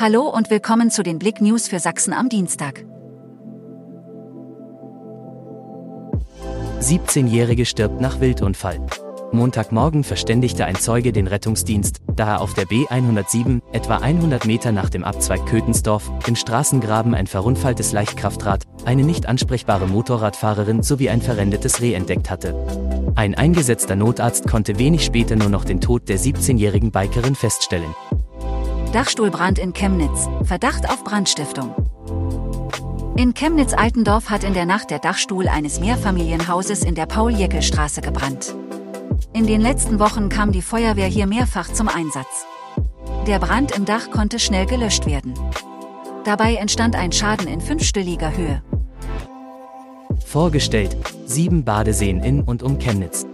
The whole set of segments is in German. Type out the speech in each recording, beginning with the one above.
Hallo und willkommen zu den Blick News für Sachsen am Dienstag. 17-Jährige stirbt nach Wildunfall. Montagmorgen verständigte ein Zeuge den Rettungsdienst, da er auf der B107, etwa 100 Meter nach dem Abzweig Kötensdorf, im Straßengraben ein verunfalltes Leichtkraftrad, eine nicht ansprechbare Motorradfahrerin sowie ein verrendetes Reh entdeckt hatte. Ein eingesetzter Notarzt konnte wenig später nur noch den Tod der 17-jährigen Bikerin feststellen. Dachstuhlbrand in Chemnitz, Verdacht auf Brandstiftung. In Chemnitz-Altendorf hat in der Nacht der Dachstuhl eines Mehrfamilienhauses in der Paul-Jäckel-Straße gebrannt. In den letzten Wochen kam die Feuerwehr hier mehrfach zum Einsatz. Der Brand im Dach konnte schnell gelöscht werden. Dabei entstand ein Schaden in fünfstelliger Höhe. Vorgestellt, sieben Badeseen in und um Chemnitz.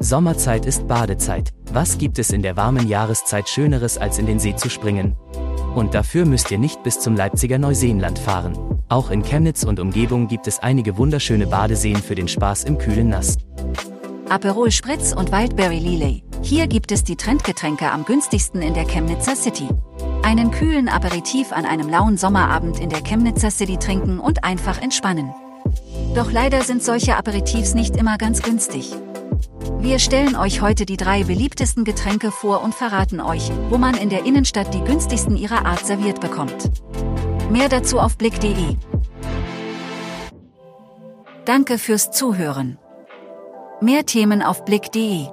Sommerzeit ist Badezeit. Was gibt es in der warmen Jahreszeit Schöneres als in den See zu springen? Und dafür müsst ihr nicht bis zum Leipziger Neuseenland fahren. Auch in Chemnitz und Umgebung gibt es einige wunderschöne Badeseen für den Spaß im kühlen Nass. Aperol Spritz und Wildberry Lillet. Hier gibt es die Trendgetränke am günstigsten in der Chemnitzer City. Einen kühlen Aperitif an einem lauen Sommerabend in der Chemnitzer City trinken und einfach entspannen. Doch leider sind solche Aperitifs nicht immer ganz günstig. Wir stellen euch heute die drei beliebtesten Getränke vor und verraten euch, wo man in der Innenstadt die günstigsten ihrer Art serviert bekommt. Mehr dazu auf blick.de. Danke fürs Zuhören. Mehr Themen auf blick.de